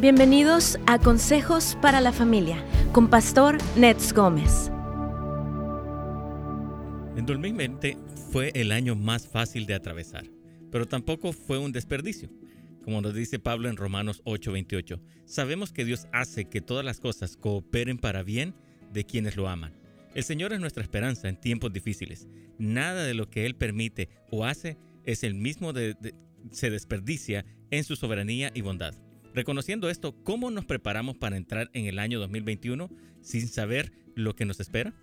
Bienvenidos a Consejos para la Familia con Pastor Nets Gómez. En 2020 fue el año más fácil de atravesar, pero tampoco fue un desperdicio. Como nos dice Pablo en Romanos 8:28, sabemos que Dios hace que todas las cosas cooperen para bien de quienes lo aman. El Señor es nuestra esperanza en tiempos difíciles. Nada de lo que Él permite o hace es el mismo de, se desperdicia en su soberanía y bondad. Reconociendo esto, ¿cómo nos preparamos para entrar en el año 2021 sin saber lo que nos espera?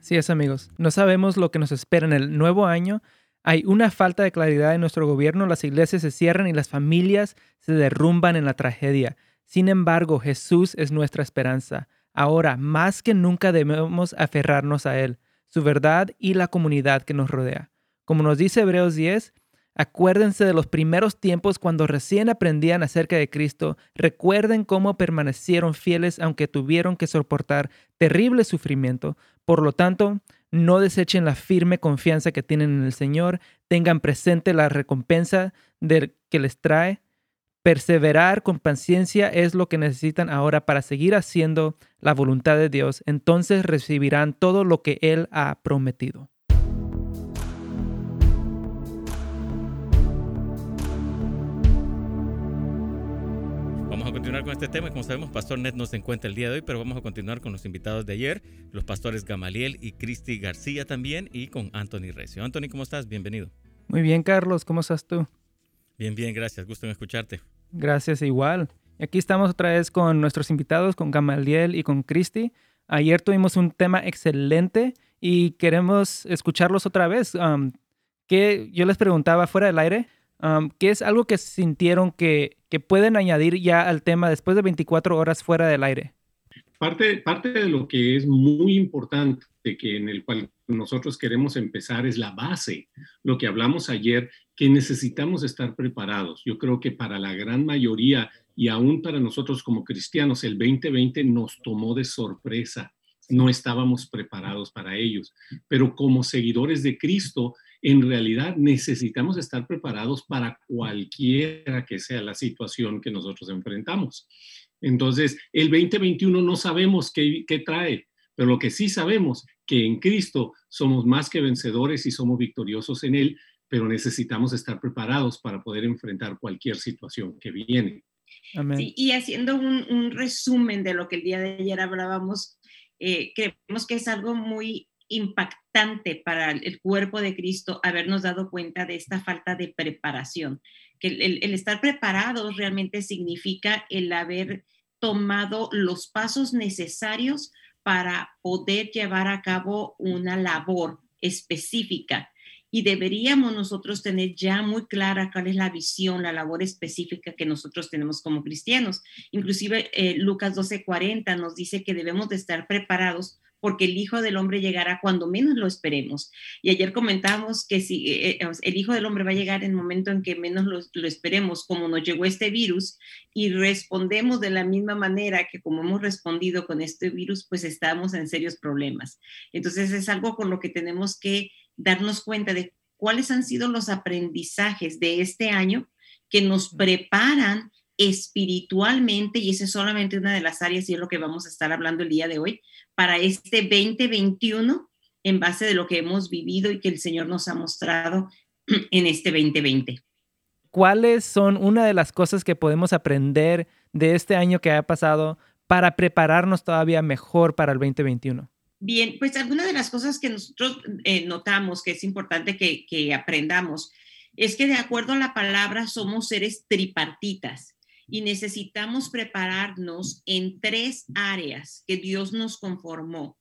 Sí es, amigos. No sabemos lo que nos espera en el nuevo año. Hay una falta de claridad en nuestro gobierno, las iglesias se cierran y las familias se derrumban en la tragedia. Sin embargo, Jesús es nuestra esperanza. Ahora, más que nunca debemos aferrarnos a Él, su verdad y la comunidad que nos rodea. Como nos dice Hebreos 10, Acuérdense de los primeros tiempos cuando recién aprendían acerca de Cristo. Recuerden cómo permanecieron fieles aunque tuvieron que soportar terrible sufrimiento. Por lo tanto, no desechen la firme confianza que tienen en el Señor. Tengan presente la recompensa del que les trae. Perseverar con paciencia es lo que necesitan ahora para seguir haciendo la voluntad de Dios. Entonces recibirán todo lo que Él ha prometido. A continuar con este tema. Como sabemos, Pastor Net no se encuentra el día de hoy, pero vamos a continuar con los invitados de ayer, los pastores Gamaliel y Cristi García también, y con Anthony Recio. Anthony, ¿cómo estás? Bienvenido. Muy bien, Carlos. ¿Cómo estás tú? Bien, bien, gracias. Gusto en escucharte. Gracias, igual. Aquí estamos otra vez con nuestros invitados, con Gamaliel y con Cristi. Ayer tuvimos un tema excelente y queremos escucharlos otra vez. Um, que yo les preguntaba fuera del aire, ¿Qué es algo que sintieron que, que, pueden añadir ya al tema después de 24 horas fuera del aire? Parte, parte de lo que es muy importante, que en el cual nosotros queremos empezar, es la base. Lo que hablamos ayer, que necesitamos estar preparados. Yo creo que para la gran mayoría y aún para nosotros como cristianos, el 2020 nos tomó de sorpresa. No estábamos preparados para ellos. Pero como seguidores de Cristo, en realidad necesitamos estar preparados para cualquiera que sea la situación que nosotros enfrentamos. Entonces, el 2021 no sabemos qué, trae, pero lo que sí sabemos que en Cristo somos más que vencedores y somos victoriosos en Él, pero necesitamos estar preparados para poder enfrentar cualquier situación que viene. y haciendo un, resumen de lo que el día de ayer hablábamos, eh, creemos que es algo muy impactante para el cuerpo de Cristo habernos dado cuenta de esta falta de preparación, que el, estar preparados realmente significa el haber tomado los pasos necesarios para poder llevar a cabo una labor específica. Y deberíamos nosotros tener ya muy clara cuál es la visión, la labor específica que nosotros tenemos como cristianos. Inclusive eh, Lucas 12:40 nos dice que debemos de estar preparados porque el Hijo del Hombre llegará cuando menos lo esperemos. Y ayer comentamos que si eh, eh, el Hijo del Hombre va a llegar en el momento en que menos lo, esperemos, como nos llegó este virus, y respondemos de la misma manera que como hemos respondido con este virus, pues estamos en serios problemas. Entonces es algo con lo que tenemos que darnos cuenta de cuáles han sido los aprendizajes de este año que nos preparan espiritualmente, y esa es solamente una de las áreas y es lo que vamos a estar hablando el día de hoy, para este 2021 en base de lo que hemos vivido y que el Señor nos ha mostrado en este 2020. ¿Cuáles son una de las cosas que podemos aprender de este año que ha pasado para prepararnos todavía mejor para el 2021? Bien, pues alguna de las cosas que nosotros eh, notamos que es importante que, que aprendamos es que de acuerdo a la palabra somos seres tripartitas y necesitamos prepararnos en tres áreas que Dios nos conformó.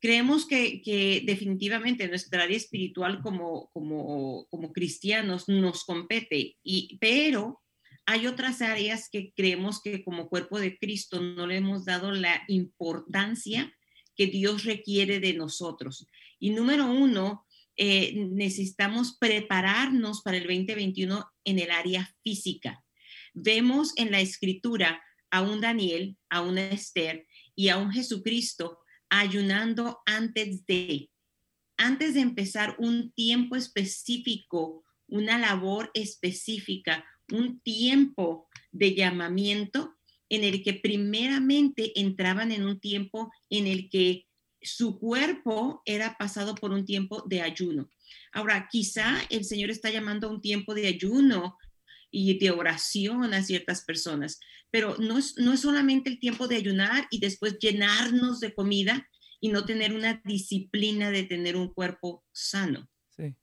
Creemos que, definitivamente nuestra área espiritual como, como, como cristianos nos compete, y, pero hay otras áreas que creemos que como cuerpo de Cristo no le hemos dado la importancia que Dios requiere de nosotros. Y número uno, eh, necesitamos prepararnos para el 2021 en el área física. Vemos en la escritura a un Daniel, a una Esther y a un Jesucristo ayunando antes de, antes de empezar un tiempo específico, una labor específica, un tiempo de llamamiento, en el que primeramente entraban en un tiempo en el que su cuerpo era pasado por un tiempo de ayuno. Ahora, quizá el Señor está llamando a un tiempo de ayuno y de oración a ciertas personas, pero no es, no es solamente el tiempo de ayunar y después llenarnos de comida y no tener una disciplina de tener un cuerpo sano. Sí.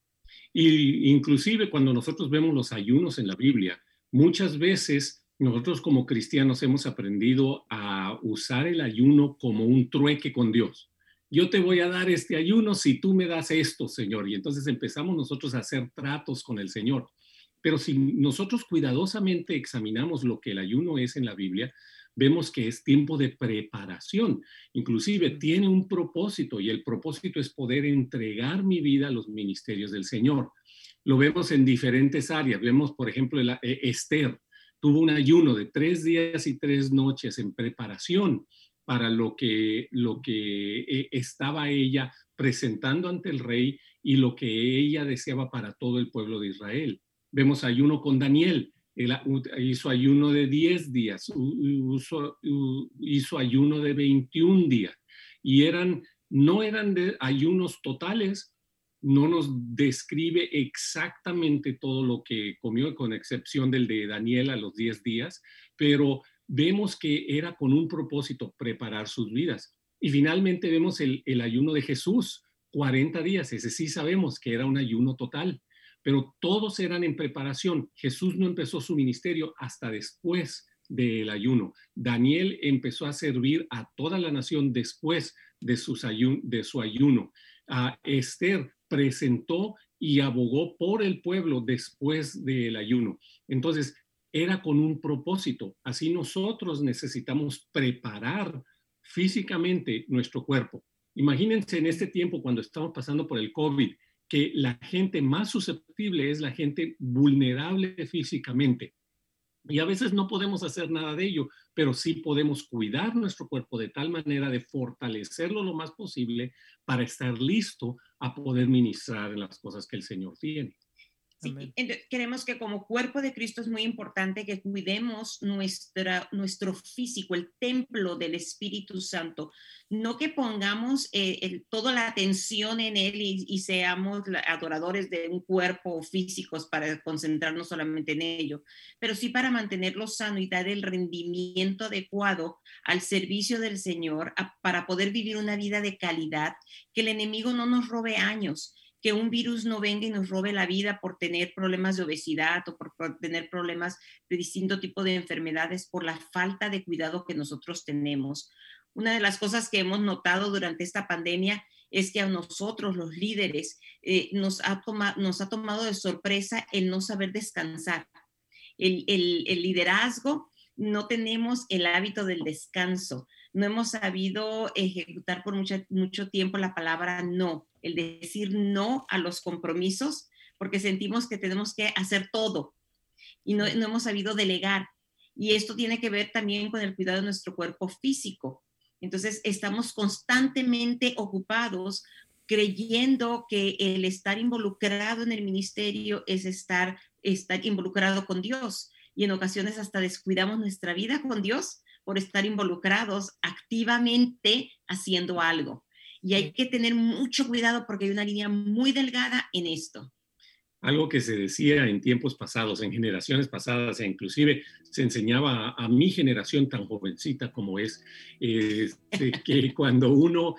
Y inclusive cuando nosotros vemos los ayunos en la Biblia, muchas veces nosotros como cristianos hemos aprendido a usar el ayuno como un trueque con Dios. Yo te voy a dar este ayuno si tú me das esto, Señor. Y entonces empezamos nosotros a hacer tratos con el Señor. Pero si nosotros cuidadosamente examinamos lo que el ayuno es en la Biblia, vemos que es tiempo de preparación. Inclusive tiene un propósito y el propósito es poder entregar mi vida a los ministerios del Señor. Lo vemos en diferentes áreas. Vemos, por ejemplo, eh, Esther tuvo un ayuno de tres días y tres noches en preparación para lo que, lo que eh, estaba ella presentando ante el rey y lo que ella deseaba para todo el pueblo de Israel. Vemos ayuno con Daniel, él hizo ayuno de 10 días, hizo, ayuno de 21 días. Y eran, no eran de ayunos totales, no nos describe exactamente todo lo que comió, con excepción del de Daniel a los 10 días, pero vemos que era con un propósito, preparar sus vidas. Y finalmente vemos el, el ayuno de Jesús, 40 días, ese sí sabemos que era un ayuno total, pero todos eran en preparación. Jesús no empezó su ministerio hasta después del ayuno. Daniel empezó a servir a toda la nación después de, su ayuno. A Esther presentó y abogó por el pueblo después del ayuno. Entonces, era con un propósito. Así nosotros necesitamos preparar físicamente nuestro cuerpo. Imagínense en este tiempo cuando estamos pasando por el COVID, que la gente más susceptible es la gente vulnerable físicamente. Y a veces no podemos hacer nada de ello, pero sí podemos cuidar nuestro cuerpo de tal manera de fortalecerlo lo más posible para estar listo a poder ministrar en las cosas que el Señor tiene. Sí, queremos que como cuerpo de Cristo es muy importante que cuidemos nuestra, nuestro físico, el templo del Espíritu Santo. No que pongamos eh, toda la atención en Él y, seamos adoradores de un cuerpo físico para concentrarnos solamente en ello, pero sí para mantenerlo sano y dar el rendimiento adecuado al servicio del Señor para poder vivir una vida de calidad, que el enemigo no nos robe años que un virus no venga y nos robe la vida por tener problemas de obesidad o por, tener problemas de distinto tipo de enfermedades por la falta de cuidado que nosotros tenemos. Una de las cosas que hemos notado durante esta pandemia es que a nosotros, los líderes, eh, nos, ha nos ha tomado de sorpresa el no saber descansar. El, el liderazgo, no tenemos el hábito del descanso no hemos sabido ejecutar por mucho, mucho tiempo la palabra no, el decir no a los compromisos, porque sentimos que tenemos que hacer todo y no, no hemos sabido delegar. Y esto tiene que ver también con el cuidado de nuestro cuerpo físico. Entonces, estamos constantemente ocupados creyendo que el estar involucrado en el ministerio es estar, estar involucrado con Dios. Y en ocasiones hasta descuidamos nuestra vida con Dios por estar involucrados activamente haciendo algo. Y hay que tener mucho cuidado porque hay una línea muy delgada en esto algo que se decía en tiempos pasados, en generaciones pasadas, e inclusive se enseñaba a, mi generación tan jovencita como es, este, que cuando uno,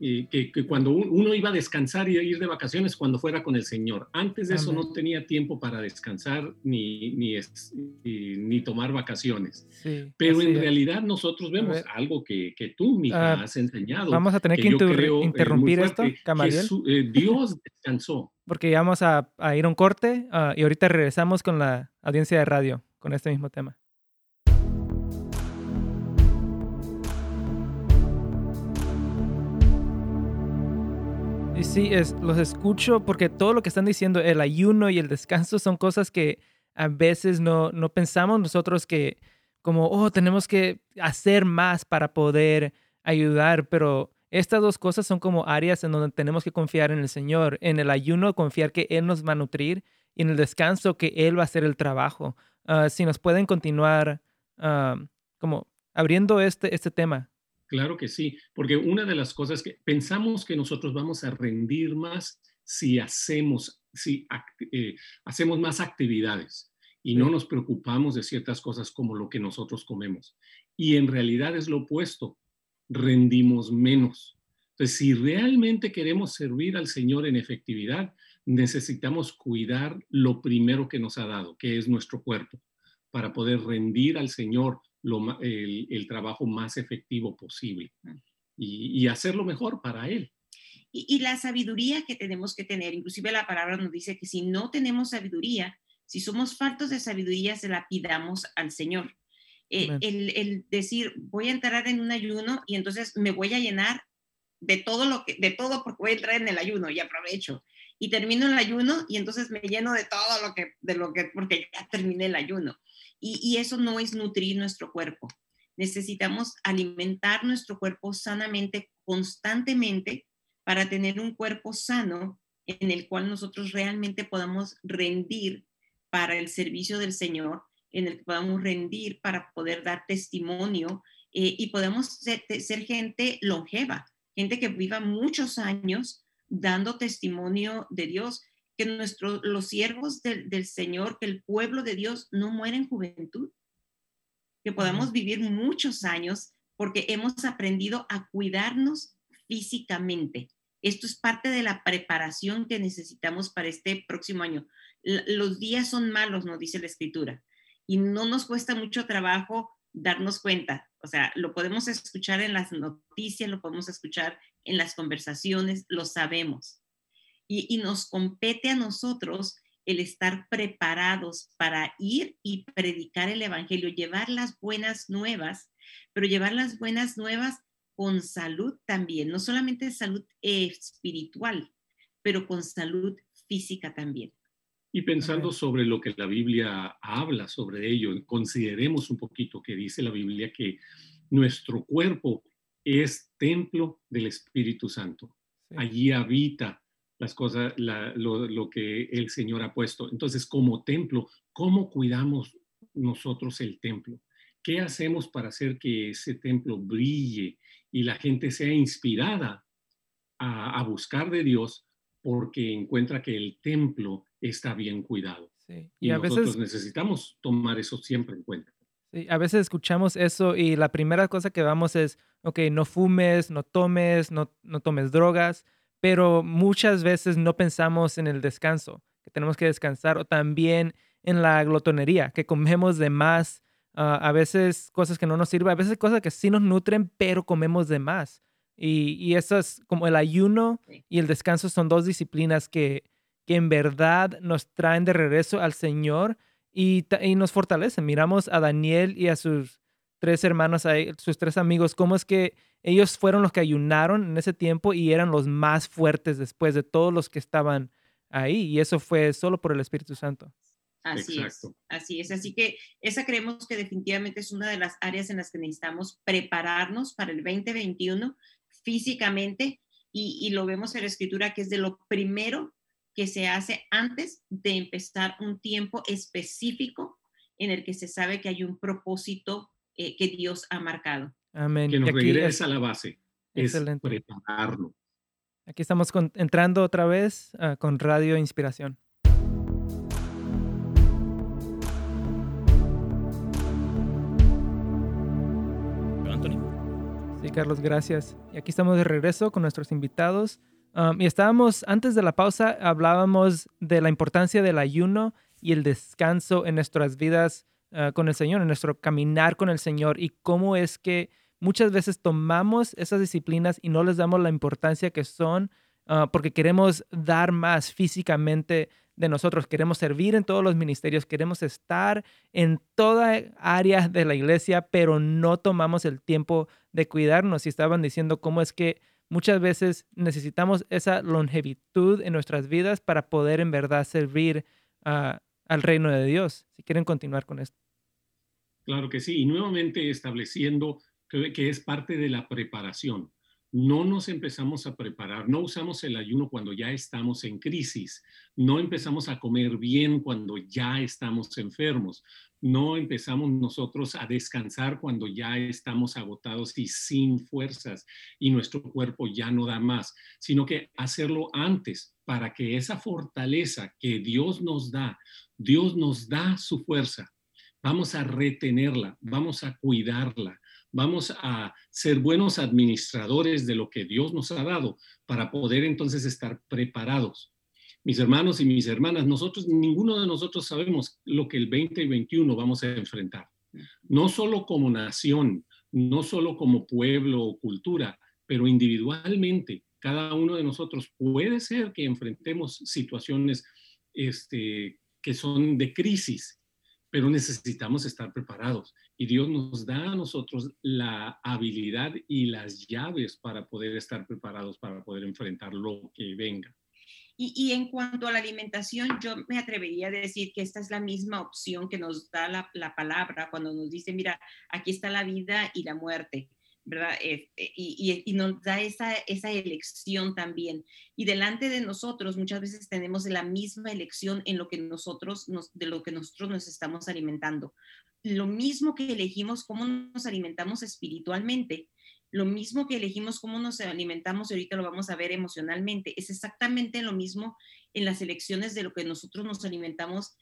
eh, que, cuando uno iba a descansar y a ir de vacaciones cuando fuera con el Señor. Antes de eso no tenía tiempo para descansar ni, ni, ni tomar vacaciones. Pero en realidad nosotros vemos algo que, que tú, mija, ah, has enseñado. Vamos a tener que, interrumpir esto, Camariel. Eh, Dios descansó porque vamos a, ir a un corte ah, y ahorita regresamos con la audiencia de radio con este mismo tema. Y sí, los escucho porque todo lo que están diciendo, el ayuno y el descanso son cosas que a veces no, no pensamos nosotros que como, oh, tenemos que hacer más para poder ayudar, pero estas dos cosas son como áreas en donde tenemos que confiar en el Señor. En el ayuno, confiar que Él nos va a nutrir y en el descanso, que Él va a hacer el trabajo. Ah, si nos pueden continuar ah, como abriendo este, este tema. Claro que sí, porque una de las cosas que pensamos que nosotros vamos a rendir más si hacemos, si eh, hacemos más actividades y no nos preocupamos de ciertas cosas como lo que nosotros comemos. Y en realidad es lo opuesto, rendimos menos. Entonces, si realmente queremos servir al Señor en efectividad, necesitamos cuidar lo primero que nos ha dado, que es nuestro cuerpo, para poder rendir al Señor el, trabajo más efectivo posible y, hacerlo mejor para Él. Y, la sabiduría que tenemos que tener, inclusive la palabra nos dice que si no tenemos sabiduría, si somos faltos de sabiduría, se la pidamos al Señor. Eh, el, el, decir, voy a entrar en un ayuno y entonces me voy a llenar de todo lo que, de todo porque voy a entrar en el ayuno y aprovecho. Y termino el ayuno y entonces me lleno de todo lo que, de lo que, porque ya terminé el ayuno. Y, eso no es nutrir nuestro cuerpo. Necesitamos alimentar nuestro cuerpo sanamente, constantemente, para tener un cuerpo sano en el cual nosotros realmente podamos rendir para el servicio del Señor, en el que podamos rendir para poder dar testimonio eh, y podemos ser, ser, gente longeva, gente que viva muchos años dando testimonio de Dios que nuestros, los siervos del, Señor, que el pueblo de Dios no muera en juventud, que podamos vivir muchos años porque hemos aprendido a cuidarnos físicamente. Esto es parte de la preparación que necesitamos para este próximo año. los días son malos, nos dice la escritura, y no nos cuesta mucho trabajo darnos cuenta. O sea, lo podemos escuchar en las noticias, lo podemos escuchar en las conversaciones, lo sabemos y, nos compete a nosotros el estar preparados para ir y predicar el Evangelio, llevar las buenas nuevas, pero llevar las buenas nuevas con salud también, no solamente salud espiritual, pero con salud física también. Y pensando sobre lo que la Biblia habla sobre ello, consideremos un poquito que dice la Biblia que nuestro cuerpo es templo del Espíritu Santo. Allí habita las cosas, lo, que el Señor ha puesto. Entonces, como templo, ¿cómo cuidamos nosotros el templo? ¿Qué hacemos para hacer que ese templo brille y la gente sea inspirada a, buscar de Dios porque encuentra que el templo está bien cuidado? Y, a nosotros veces... necesitamos tomar eso siempre en cuenta. Sí, a veces escuchamos eso y la primera cosa que vamos es, ok, no fumes, no tomes, no, no tomes drogas, pero muchas veces no pensamos en el descanso, que tenemos que descansar, o también en la glotonería, que comemos de más, ah, a veces cosas que no nos sirven, a veces cosas que sí nos nutren, pero comemos de más. Y, y eso es como el ayuno y el descanso son dos disciplinas que, que en verdad nos traen de regreso al Señor y, y nos fortalecen. Miramos a Daniel y a sus tres hermanos, sus tres amigos, cómo es que ellos fueron los que ayunaron en ese tiempo y eran los más fuertes después de todos los que estaban ahí. Y eso fue solo por el Espíritu Santo. Así es, así es. Así que esa creemos que definitivamente es una de las áreas en las que necesitamos prepararnos para el 2021 físicamente y, y lo vemos en la escritura que es de lo primero que se hace antes de empezar un tiempo específico en el que se sabe que hay un propósito eh, que Dios ha marcado. Amén. Que nos regresa a la base. Excelente. Es prepararlo. Aquí estamos entrando otra vez ah, con Radio Inspiración. Carlos, gracias. Y aquí estamos de regreso con nuestros invitados. Um, y estábamos, antes de la pausa, hablábamos de la importancia del ayuno y el descanso en nuestras vidas Ah, con el Señor, en nuestro caminar con el Señor y cómo es que muchas veces tomamos esas disciplinas y no les damos la importancia que son ah, porque queremos dar más físicamente de nosotros, queremos servir en todos los ministerios, queremos estar en toda área de la iglesia, pero no tomamos el tiempo de cuidarnos. Y estaban diciendo cómo es que muchas veces necesitamos esa longevitud en nuestras vidas para poder en verdad servir a al reino de Dios. Si quieren continuar con esto. Claro que sí, y nuevamente estableciendo que, es parte de la preparación. no nos empezamos a preparar, no usamos el ayuno cuando ya estamos en crisis, no empezamos a comer bien cuando ya estamos enfermos, no empezamos nosotros a descansar cuando ya estamos agotados y sin fuerzas y nuestro cuerpo ya no da más, sino que hacerlo antes para que esa fortaleza que Dios nos da, Dios nos da su fuerza, vamos a retenerla, vamos a cuidarla, vamos a ser buenos administradores de lo que Dios nos ha dado para poder entonces estar preparados. Mis hermanos y mis hermanas, nosotros, ninguno de nosotros sabemos lo que el 20 y 21 vamos a enfrentar. No solo como nación, no solo como pueblo o cultura, pero individualmente, cada uno de nosotros puede ser que enfrentemos situaciones este, que son de crisis, pero necesitamos estar preparados. Y Dios nos da a nosotros la habilidad y las llaves para poder estar preparados, para poder enfrentar lo que venga. Y, en cuanto a la alimentación, yo me atrevería a decir que esta es la misma opción que nos da la, la palabra cuando nos dice, mira, aquí está la vida y la muerte. ¿verdad? Este, y, y, nos da esa, esa elección también. Y delante de nosotros muchas veces tenemos la misma elección en lo que nosotros nos, de lo que nosotros nos estamos alimentando. Lo mismo que elegimos cómo nos alimentamos espiritualmente, lo mismo que elegimos cómo nos alimentamos, y ahorita lo vamos a ver emocionalmente, es exactamente lo mismo en las elecciones de lo que nosotros nos alimentamos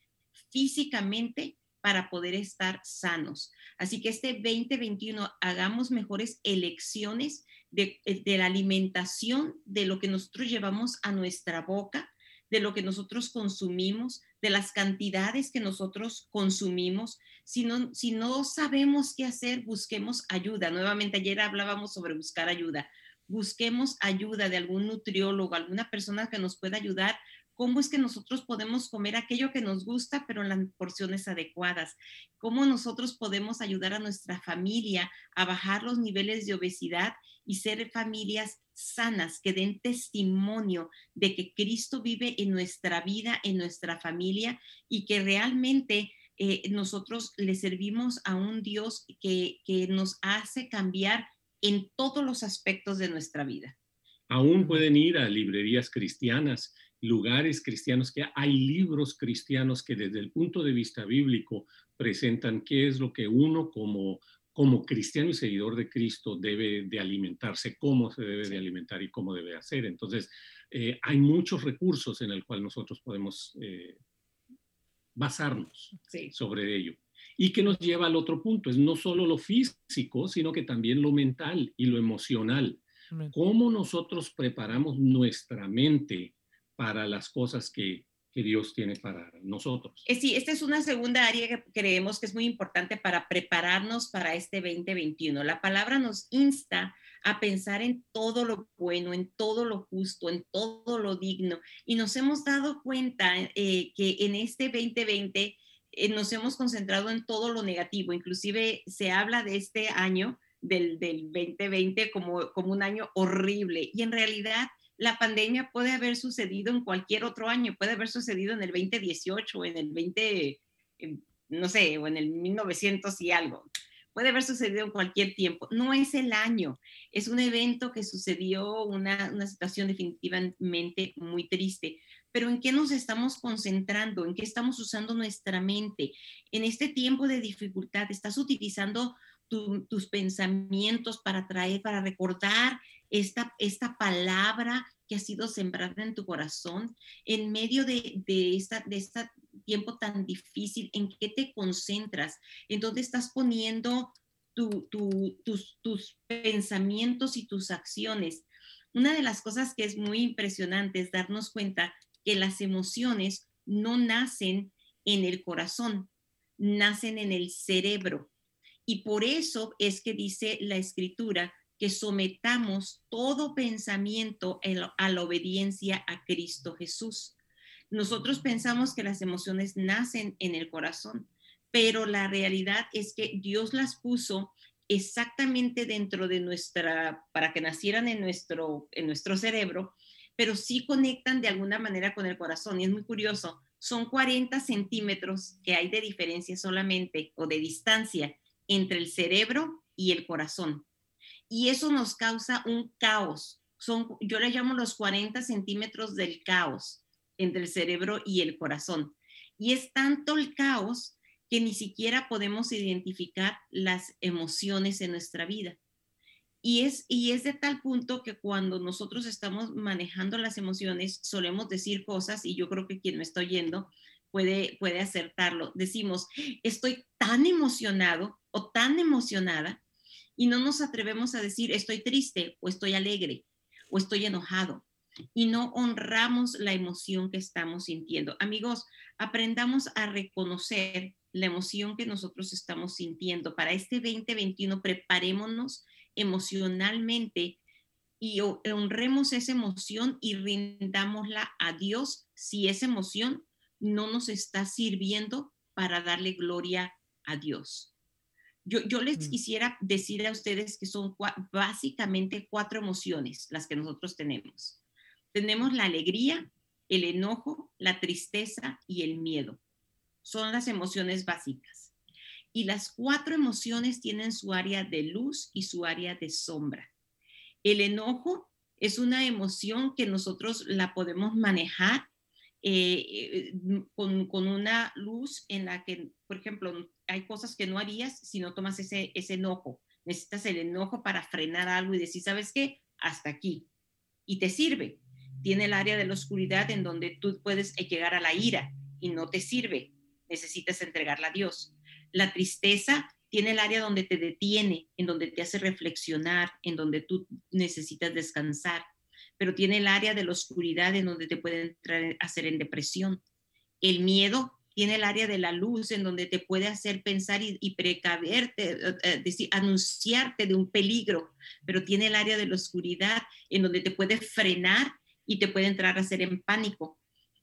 físicamente para poder estar sanos. Así que este 2021 hagamos mejores elecciones de, eh, de, la alimentación, de lo que nosotros llevamos a nuestra boca, de lo que nosotros consumimos, de las cantidades que nosotros consumimos. Si no, si no sabemos qué hacer, busquemos ayuda. Nuevamente, ayer hablábamos sobre buscar ayuda. Busquemos ayuda de algún nutriólogo, alguna persona que nos pueda ayudar cómo es que nosotros podemos comer aquello que nos gusta, pero en las porciones adecuadas, cómo nosotros podemos ayudar a nuestra familia a bajar los niveles de obesidad y ser familias sanas, que den testimonio de que Cristo vive en nuestra vida, en nuestra familia y que realmente eh, nosotros le servimos a un Dios que, que nos hace cambiar en todos los aspectos de nuestra vida. Aún pueden ir a librerías cristianas lugares cristianos, que hay libros cristianos que desde el punto de vista bíblico presentan qué es lo que uno como, como cristiano y seguidor de Cristo debe de alimentarse, cómo se debe de alimentar y cómo debe hacer. Entonces, eh, hay muchos recursos en el cual nosotros podemos eh, basarnos sobre ello. Y que nos lleva al otro punto, es no solo lo físico, sino que también lo mental y lo emocional. ¿Cómo nosotros preparamos nuestra mente para las cosas que, Dios tiene para nosotros. Eh, sí, esta es una segunda área que creemos que es muy importante para prepararnos para este 2021. La palabra nos insta a pensar en todo lo bueno, en todo lo justo, en todo lo digno. Y nos hemos dado cuenta eh, que en este 2020 eh, nos hemos concentrado en todo lo negativo. Inclusive se habla de este año, del, del 2020, como, como un año horrible. Y en realidad la pandemia puede haber sucedido en cualquier otro año, puede haber sucedido en el 2018 o en el 20, no sé, o en el 1900 y algo. Puede haber sucedido en cualquier tiempo. No es el año, es un evento que sucedió, una, una situación definitivamente muy triste. Pero ¿en qué nos estamos concentrando? ¿En qué estamos usando nuestra mente? En este tiempo de dificultad, ¿estás utilizando tus pensamientos para traer, para recordar esta, esta palabra que ha sido sembrada en tu corazón en medio de, de, esta, de este tiempo tan difícil, en qué te concentras, en dónde estás poniendo tus, tus pensamientos y tus acciones. Una de las cosas que es muy impresionante es darnos cuenta que las emociones no nacen en el corazón, nacen en el cerebro. Y por eso es que dice la escritura que sometamos todo pensamiento a la obediencia a Cristo Jesús. Nosotros pensamos que las emociones nacen en el corazón, pero la realidad es que Dios las puso exactamente dentro de nuestra, para que nacieran en nuestro, en nuestro cerebro, pero sí conectan de alguna manera con el corazón. Y es muy curioso, son 40 centímetros que hay de diferencia solamente o de distancia entre el cerebro y el corazón. Y eso nos causa un caos. Son, yo le llamo los 40 centímetros del caos entre el cerebro y el corazón. Y es tanto el caos que ni siquiera podemos identificar las emociones en nuestra vida. Y es, y es de tal punto que cuando nosotros estamos manejando las emociones, solemos decir cosas, y yo creo que quien me está oyendo puede, puede acertarlo. Decimos, estoy tan emocionado tan emocionada, y no nos atrevemos a decir, estoy triste o estoy alegre o estoy enojado. Y no honramos la emoción que estamos sintiendo. Amigos, aprendamos a reconocer la emoción que nosotros estamos sintiendo. Para este 2021, preparémonos emocionalmente y honremos esa emoción y rindámosla a Dios si esa emoción no nos está sirviendo para darle gloria a Dios. Yo, yo les mm. quisiera decir a ustedes que son básicamente cuatro emociones las que nosotros tenemos. Tenemos la alegría, el enojo, la tristeza y el miedo. Son las emociones básicas. Y las cuatro emociones tienen su área de luz y su área de sombra. El enojo es una emoción que nosotros la podemos manejar eh, eh, con, con, una luz en la que, por ejemplo, hay cosas que no harías si no tomas ese, ese enojo. Necesitas el enojo para frenar algo y decir, ¿sabes qué? Hasta aquí. Y te sirve. Tiene el área de la oscuridad en donde tú puedes eh, llegar a la ira y no te sirve. Necesitas entregarla a Dios. La tristeza tiene el área donde te detiene, en donde te hace reflexionar, en donde tú necesitas descansar, pero tiene el área de la oscuridad en donde te puede entrar a hacer en depresión. El miedo tiene el área de la luz en donde te puede hacer pensar y, y precaverte, eh, eh, decir, anunciarte de un peligro, pero tiene el área de la oscuridad en donde te puede frenar y te puede entrar a hacer en pánico.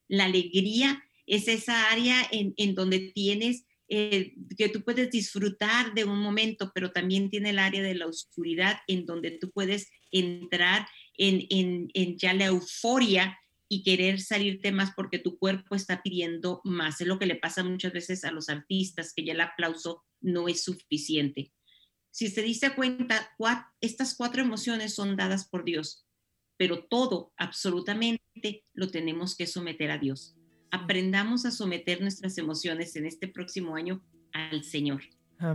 La alegría es esa área en, en donde tienes eh, que tú puedes disfrutar de un momento, pero también tiene el área de la oscuridad en donde tú puedes entrar en, en, en, ya la euforia y querer salirte más porque tu cuerpo está pidiendo más. Es lo que le pasa muchas veces a los artistas, que ya el aplauso no es suficiente. Si se dice cuenta, estas cuatro emociones son dadas por Dios, pero todo, absolutamente, lo tenemos que someter a Dios aprendamos a someter nuestras emociones en este próximo año al Señor.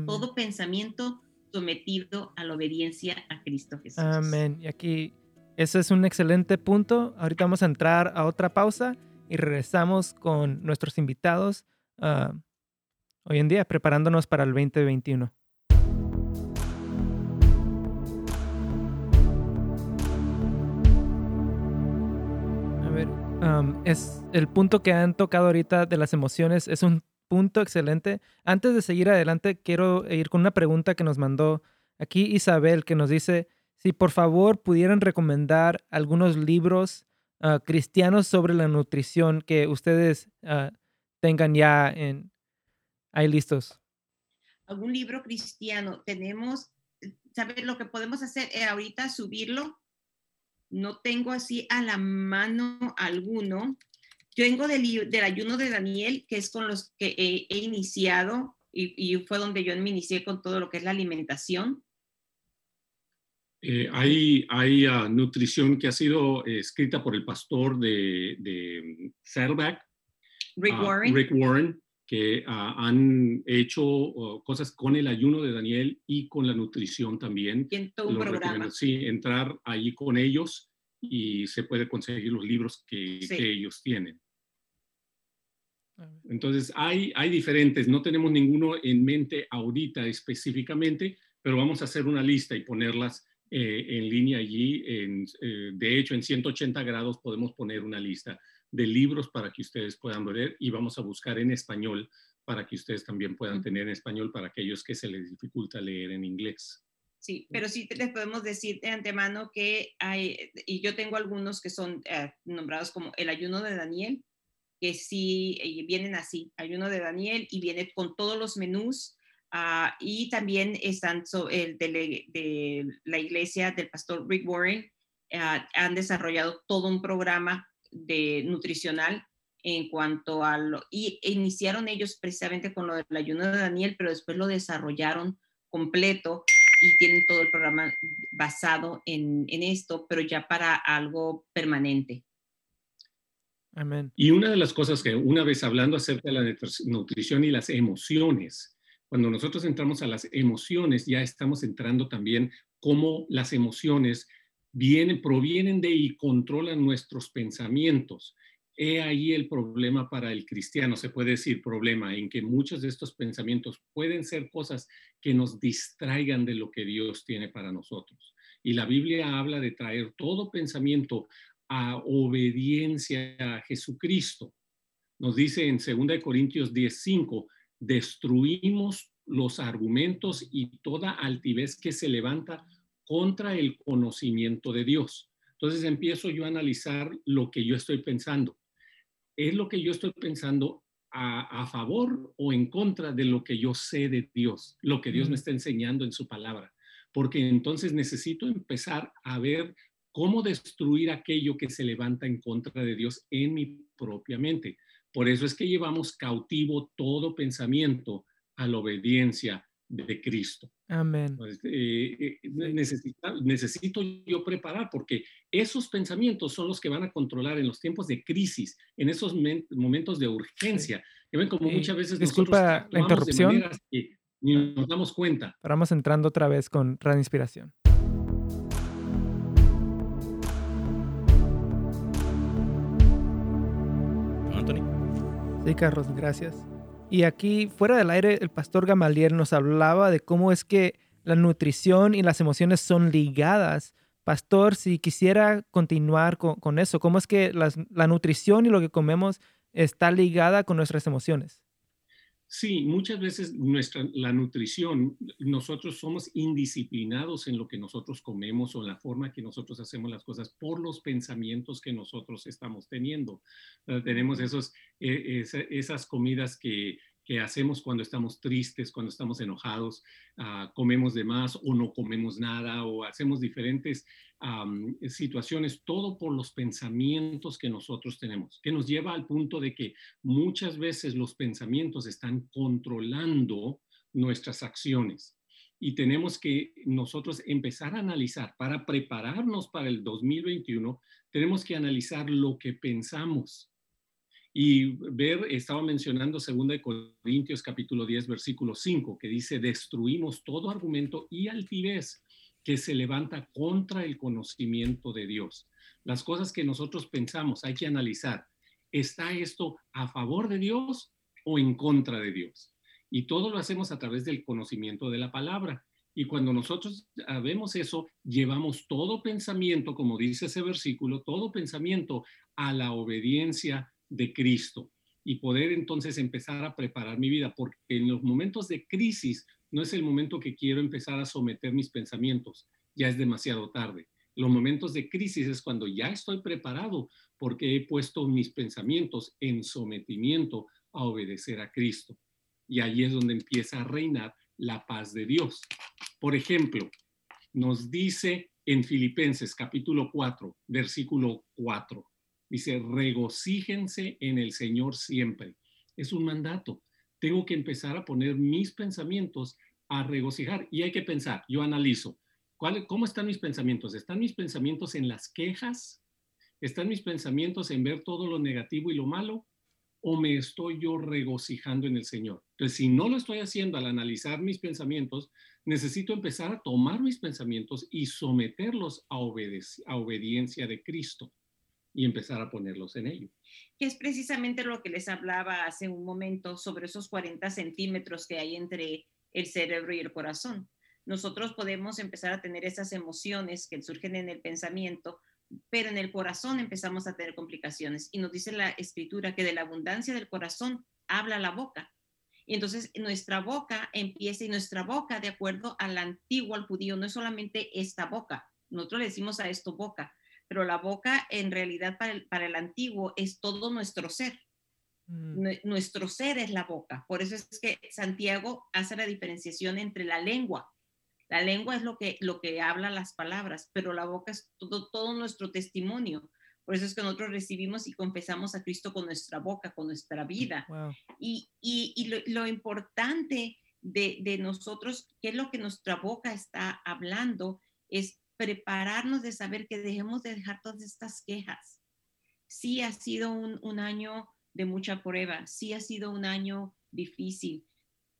Todo pensamiento sometido a la obediencia a Cristo Jesús. Amén. Y aquí, ese es un excelente punto. Ahorita vamos a entrar a otra pausa y regresamos con nuestros invitados ah, hoy en día, preparándonos para el 2021. es el punto que han tocado ahorita de las emociones, es un punto excelente. Antes de seguir adelante, quiero ir con una pregunta que nos mandó aquí Isabel, que nos dice si por favor pudieran recomendar algunos libros ah, cristianos sobre la nutrición que ustedes ah, tengan ya en, ahí listos. Algún libro cristiano. Tenemos, ¿sabes lo que podemos hacer eh, ahorita? Subirlo no tengo así a la mano alguno. Yo vengo del, del ayuno de Daniel, que es con los que he, iniciado y, fue donde yo me inicié con todo lo que es la alimentación. Eh, hay hay ah, nutrición que ha sido escrita por el pastor de, de Saddleback, Rick ah, Warren. Rick Warren que ah, han hecho oh, cosas con el ayuno de Daniel y con la nutrición también. Y todo un programa. Sí, entrar ahí con ellos y se puede conseguir los libros que, ellos tienen. Entonces, hay, hay diferentes, no tenemos ninguno en mente ahorita específicamente, pero vamos a hacer una lista y ponerlas eh, en línea allí. En, eh, de hecho, en 180 grados podemos poner una lista de libros para que ustedes puedan leer y vamos a buscar en español para que ustedes también puedan tener en español para aquellos que se les dificulta leer en inglés. Sí, pero sí les podemos decir de antemano que hay, y yo tengo algunos que son eh, nombrados como el ayuno de Daniel, que sí eh, vienen así, ayuno de Daniel, y viene con todos los menús, uh, y también están el de, de, la iglesia del pastor Rick Warren, uh, han desarrollado todo un programa de nutricional en cuanto a lo, y iniciaron ellos precisamente con lo del ayuno de Daniel, pero después lo desarrollaron completo y tienen todo el programa basado en, en esto, pero ya para algo permanente. Amén. Y una de las cosas que una vez hablando acerca de la nutrición y las emociones, cuando nosotros entramos a las emociones, ya estamos entrando también cómo las emociones vienen, provienen de y controlan nuestros pensamientos. He ahí el problema para el cristiano, se puede decir problema, en que muchos de estos pensamientos pueden ser cosas que nos distraigan de lo que Dios tiene para nosotros. Y la Biblia habla de traer todo pensamiento a obediencia a Jesucristo. Nos dice en 2 Corintios 10:5, destruimos los argumentos y toda altivez que se levanta contra el conocimiento de Dios. Entonces empiezo yo a analizar lo que yo estoy pensando es lo que yo estoy pensando a, favor o en contra de lo que yo sé de Dios, lo que Dios me está enseñando en su palabra. Porque entonces necesito empezar a ver cómo destruir aquello que se levanta en contra de Dios en mi propia mente. Por eso es que llevamos cautivo todo pensamiento a la obediencia de Cristo. Amén. Pues, eh, eh, necesito yo preparar porque esos pensamientos son los que van a controlar en los tiempos de crisis, en esos momentos de urgencia. ven como muchas veces disculpa la interrupción. Que ni nos damos cuenta. Pero vamos entrando otra vez con Radio Sí, Carlos, gracias. Y aquí, fuera del aire, el pastor Gamaliel nos hablaba de cómo es que la nutrición y las emociones son ligadas. Pastor, si quisiera continuar con, eso, ¿cómo es que la nutrición y lo que comemos está ligada con nuestras emociones? Sí, muchas veces nuestra, la nutrición, nosotros somos indisciplinados en lo que nosotros comemos o la forma que nosotros hacemos las cosas por los pensamientos que nosotros estamos teniendo. tenemos esos, eh, esas comidas que que hacemos cuando estamos tristes, cuando estamos enojados, ah, comemos de más o no comemos nada o hacemos diferentes situaciones, todo por los pensamientos que nosotros tenemos, que nos lleva al punto de que muchas veces los pensamientos están controlando nuestras acciones. Y tenemos que nosotros empezar a analizar, para prepararnos para el 2021, tenemos que analizar lo que pensamos y ver, estaba mencionando 2 Corintios capítulo 10, versículo 5, que dice, destruimos todo argumento y altivez que se levanta contra el conocimiento de Dios. Las cosas que nosotros pensamos hay que analizar. ¿Está esto a favor de Dios o en contra de Dios? Y todo lo hacemos a través del conocimiento de la palabra. Y cuando nosotros vemos eso, llevamos todo pensamiento, como dice ese versículo, todo pensamiento a la obediencia de Cristo y poder entonces empezar a preparar mi vida, porque en los momentos de crisis no es el momento que quiero empezar a someter mis pensamientos, ya es demasiado tarde. Los momentos de crisis es cuando ya estoy preparado porque he puesto mis pensamientos en sometimiento a obedecer a Cristo. Y ahí es donde empieza a reinar la paz de Dios. Por ejemplo, nos dice en Filipenses capítulo 4, versículo 4, Dice, regocíjense en el Señor siempre. Es un mandato. Tengo que empezar a poner mis pensamientos a regocijar. Y hay que pensar, yo analizo, ¿cuál, ¿cómo están mis pensamientos? ¿Están mis pensamientos en las quejas? ¿Están mis pensamientos en ver todo lo negativo y lo malo? ¿O me estoy yo regocijando en el Señor? Entonces, si no lo estoy haciendo al analizar mis pensamientos, necesito empezar a tomar mis pensamientos y someterlos a, a obediencia de Cristo y empezar a ponerlos en ello. Que es precisamente lo que les hablaba hace un momento sobre esos 40 centímetros que hay entre el cerebro y el corazón. Nosotros podemos empezar a tener esas emociones que surgen en el pensamiento, pero en el corazón empezamos a tener complicaciones. Y nos dice la escritura que de la abundancia del corazón habla la boca. Y entonces nuestra boca empieza y nuestra boca, de acuerdo al antiguo, al judío, no es solamente esta boca. Nosotros le decimos a esto boca, pero la boca en realidad para el, para el antiguo es todo nuestro ser. Mm. Nuestro ser es la boca. Por eso es que Santiago hace la diferenciación entre la lengua. La lengua es lo que, lo que habla las palabras, pero la boca es todo, todo nuestro testimonio. Por eso es que nosotros recibimos y confesamos a Cristo con nuestra boca, con nuestra vida. Y, y, y lo, lo, importante de, de nosotros, qué es lo que nuestra boca está hablando, es prepararnos de saber que dejemos de dejar todas estas quejas. Sí ha sido un, un año de mucha prueba, sí ha sido un año difícil,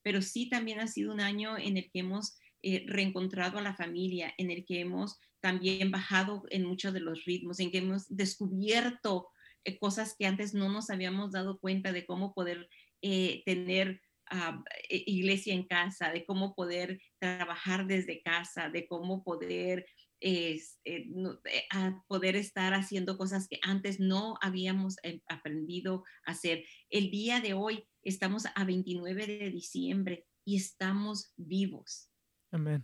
pero sí también ha sido un año en el que hemos eh, reencontrado a la familia, en el que hemos también bajado en muchos de los ritmos, en que hemos descubierto eh, cosas que antes no nos habíamos dado cuenta de cómo poder eh, tener ah, iglesia en casa, de cómo poder trabajar desde casa, de cómo poder es, poder estar haciendo cosas que antes no habíamos aprendido a hacer. El día de hoy estamos a 29 de diciembre y estamos vivos.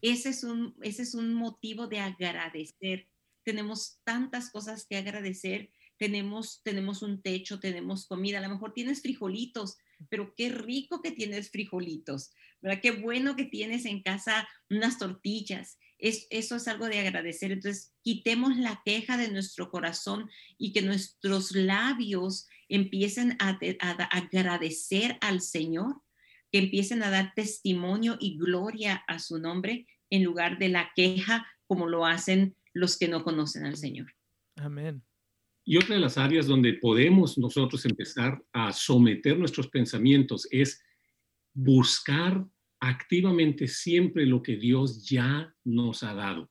Ese es, un, ese es un motivo de agradecer. Tenemos tantas cosas que agradecer. Tenemos, tenemos un techo, tenemos comida. A lo mejor tienes frijolitos, pero qué rico que tienes frijolitos, ¿verdad? Qué bueno que tienes en casa unas tortillas. Es, eso es algo de agradecer. Entonces, quitemos la queja de nuestro corazón y que nuestros labios empiecen a agradecer al Señor que empiecen a dar testimonio y gloria a su nombre en lugar de la queja como lo hacen los que no conocen al Señor. Amén. Y otra de las áreas donde podemos nosotros empezar a someter nuestros pensamientos es buscar activamente siempre lo que Dios ya nos ha dado.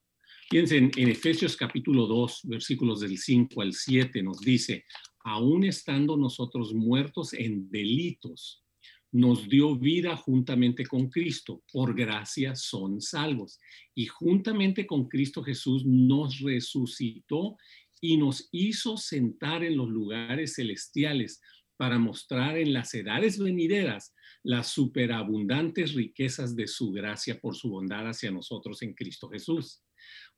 Piensen, en Efesios capítulo 2, versículos del 5 al 7 nos dice, aún estando nosotros muertos en delitos, nos dio vida juntamente con Cristo. Por gracia son salvos. Y juntamente con Cristo Jesús nos resucitó y nos hizo sentar en los lugares celestiales para mostrar en las edades venideras las superabundantes riquezas de su gracia por su bondad hacia nosotros en Cristo Jesús.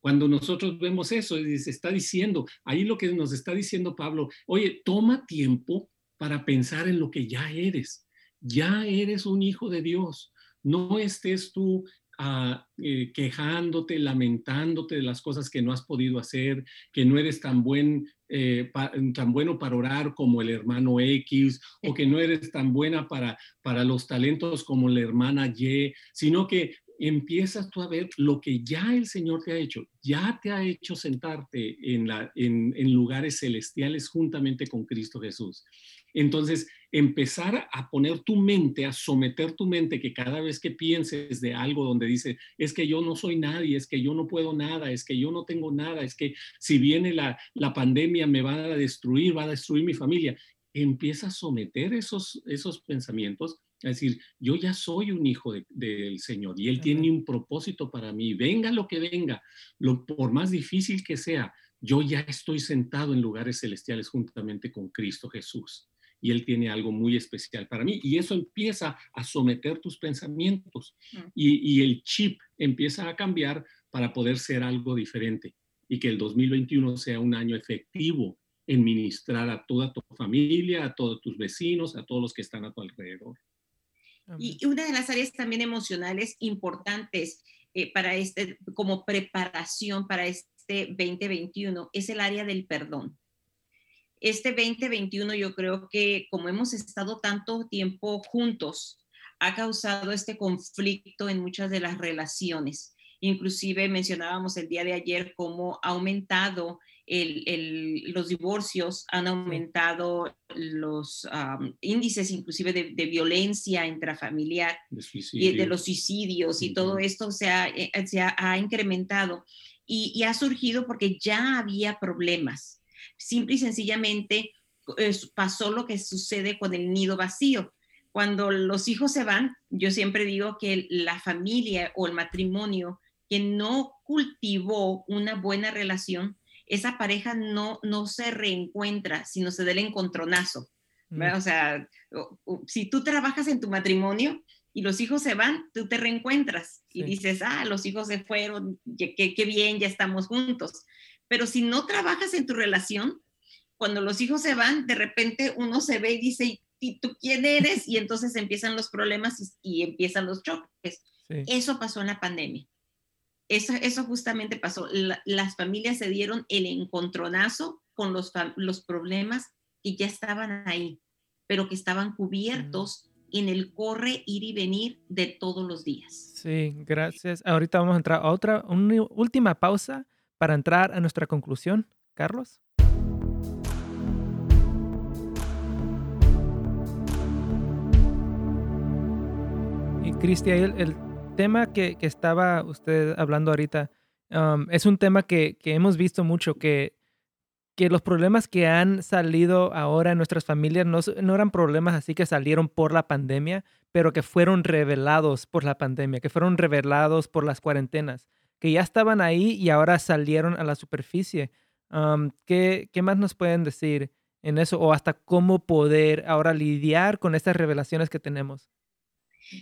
Cuando nosotros vemos eso, se está diciendo, ahí lo que nos está diciendo Pablo, oye, toma tiempo para pensar en lo que ya eres ya eres un hijo de Dios. No estés tú ah, eh, quejándote, lamentándote de las cosas que no has podido hacer, que no eres tan, buen, eh, tan bueno para orar como el hermano X, o que no eres tan buena para, para los talentos como la hermana Y, sino que empiezas tú a ver lo que ya el Señor te ha hecho. Ya te ha hecho sentarte en, la, en, en lugares celestiales juntamente con Cristo Jesús. Entonces, empezar a poner tu mente, a someter tu mente, que cada vez que pienses de algo donde dice, es que yo no soy nadie, es que yo no puedo nada, es que yo no tengo nada, es que si viene la, pandemia me va a destruir, va a destruir mi familia, empieza a someter esos, esos pensamientos es decir, yo ya soy un hijo del Señor y Él tiene un propósito para mí. Venga lo que venga, lo, por más difícil que sea, yo ya estoy sentado en lugares celestiales juntamente con Cristo Jesús y Él tiene algo muy especial para mí. Y eso empieza a someter tus pensamientos mm. y, el chip empieza a cambiar para poder ser algo diferente y que el 2021 sea un año efectivo en ministrar a toda tu familia, a todos tus vecinos, a todos los que están a tu alrededor. Y una de las áreas también emocionales importantes eh, para este, como preparación para este 2021 es el área del perdón este 2021 yo creo que como hemos estado tanto tiempo juntos, ha causado este conflicto en muchas de las relaciones. Inclusive mencionábamos el día de ayer cómo ha aumentado los divorcios, han aumentado los índices inclusive de, violencia intrafamiliar, y de los suicidios y todo esto se ha, eh, se ha, incrementado y ha surgido porque ya había problemas Simple y sencillamente pasó lo que sucede con el nido vacío. Cuando los hijos se van, yo siempre digo que la familia o el matrimonio que no cultivó una buena relación, esa pareja no, no se reencuentra, sino se da el encontronazo. Mm. O sea, si tú trabajas en tu matrimonio y los hijos se van, tú te reencuentras y dices, ah, los hijos se fueron, qué, qué bien, ya estamos juntos. Pero si no trabajas en tu relación, cuando los hijos se van, de repente uno se ve y dice, ¿y tú quién eres? Y entonces empiezan los problemas y, empiezan los choques. Eso pasó en la pandemia. Eso, eso justamente pasó. las familias se dieron el encontronazo con los, los problemas que ya estaban ahí, pero que estaban cubiertos en el corre, ir y venir de todos los días. Sí, gracias. Ahorita vamos a entrar a otra, una última pausa para entrar a nuestra conclusión. Carlos. Y Cristian, el, tema que, estaba usted hablando ahorita um, es un tema que, hemos visto mucho, que, que los problemas que han salido ahora en nuestras familias no, no eran problemas así que salieron por la pandemia, pero que fueron revelados por la pandemia, que fueron revelados por las cuarentenas, que ya estaban ahí y ahora salieron a la superficie. ¿qué, ¿Qué más nos pueden decir en eso o hasta cómo poder ahora lidiar con estas revelaciones que tenemos?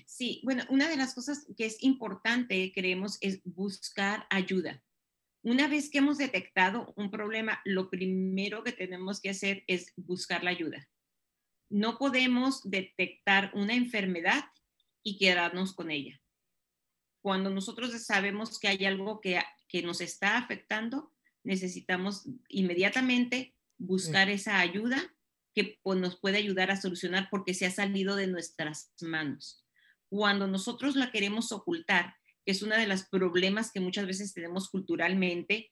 Sí, bueno, una de las cosas que es importante, creemos, es buscar ayuda. Una vez que hemos detectado un problema, lo primero que tenemos que hacer es buscar la ayuda. No podemos detectar una enfermedad y quedarnos con ella. Cuando nosotros sabemos que hay algo que, que nos está afectando, necesitamos inmediatamente buscar esa ayuda que pues, nos puede ayudar a solucionar porque se ha salido de nuestras manos. Cuando nosotros la queremos ocultar, que es uno de los problemas que muchas veces tenemos culturalmente,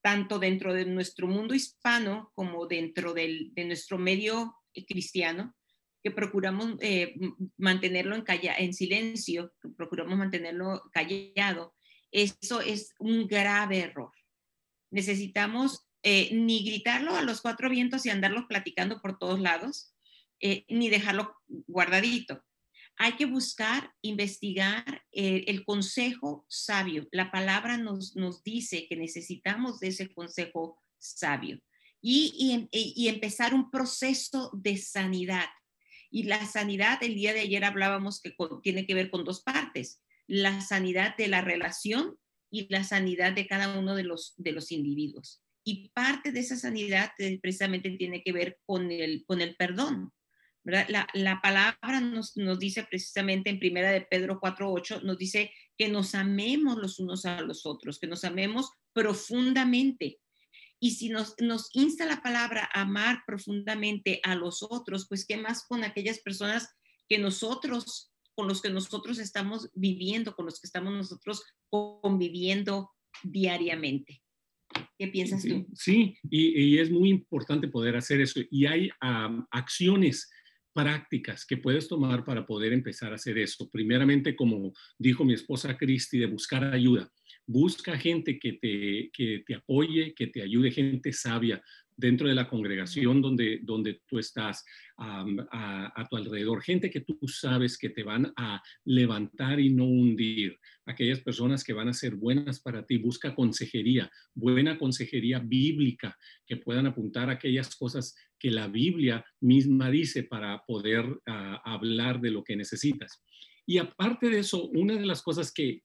tanto dentro de nuestro mundo hispano como dentro de nuestro medio eh, cristiano, que procuramos eh, mantenerlo en, en silencio, que procuramos mantenerlo callado, eso es un grave error. Necesitamos eh, ni gritarlo a los cuatro vientos y andarlo platicando por todos lados, ni dejarlo guardadito hay que buscar, investigar eh, el consejo sabio. La palabra nos, nos dice que necesitamos de ese consejo sabio y, y, empezar un proceso de sanidad. Y la sanidad, el día de ayer hablábamos que tiene que ver con dos partes, la sanidad de la relación y la sanidad de cada uno de los, de los individuos. Y parte de esa sanidad eh, precisamente tiene que ver con el, con el perdón la, palabra nos, dice precisamente en primera de Pedro 4.8, nos dice que nos amemos los unos a los otros, que nos amemos profundamente. Y si nos, nos insta la palabra amar profundamente a los otros, pues qué más con aquellas personas que nosotros, con los que nosotros estamos viviendo, con los que estamos nosotros conviviendo diariamente. ¿Qué piensas tú? Sí, y, es muy importante poder hacer eso. Y hay acciones prácticas que puedes tomar para poder empezar a hacer eso. Primeramente, como dijo mi esposa Cristi, de buscar ayuda. Busca gente que te, que te apoye, que te ayude, gente sabia dentro de la congregación donde, donde tú estás, a, tu alrededor, gente que tú sabes que te van a levantar y no hundir, aquellas personas que van a ser buenas para ti, busca consejería, buena consejería bíblica, que puedan apuntar aquellas cosas que la Biblia misma dice para poder ah, hablar de lo que necesitas. Y aparte de eso, una de las cosas que,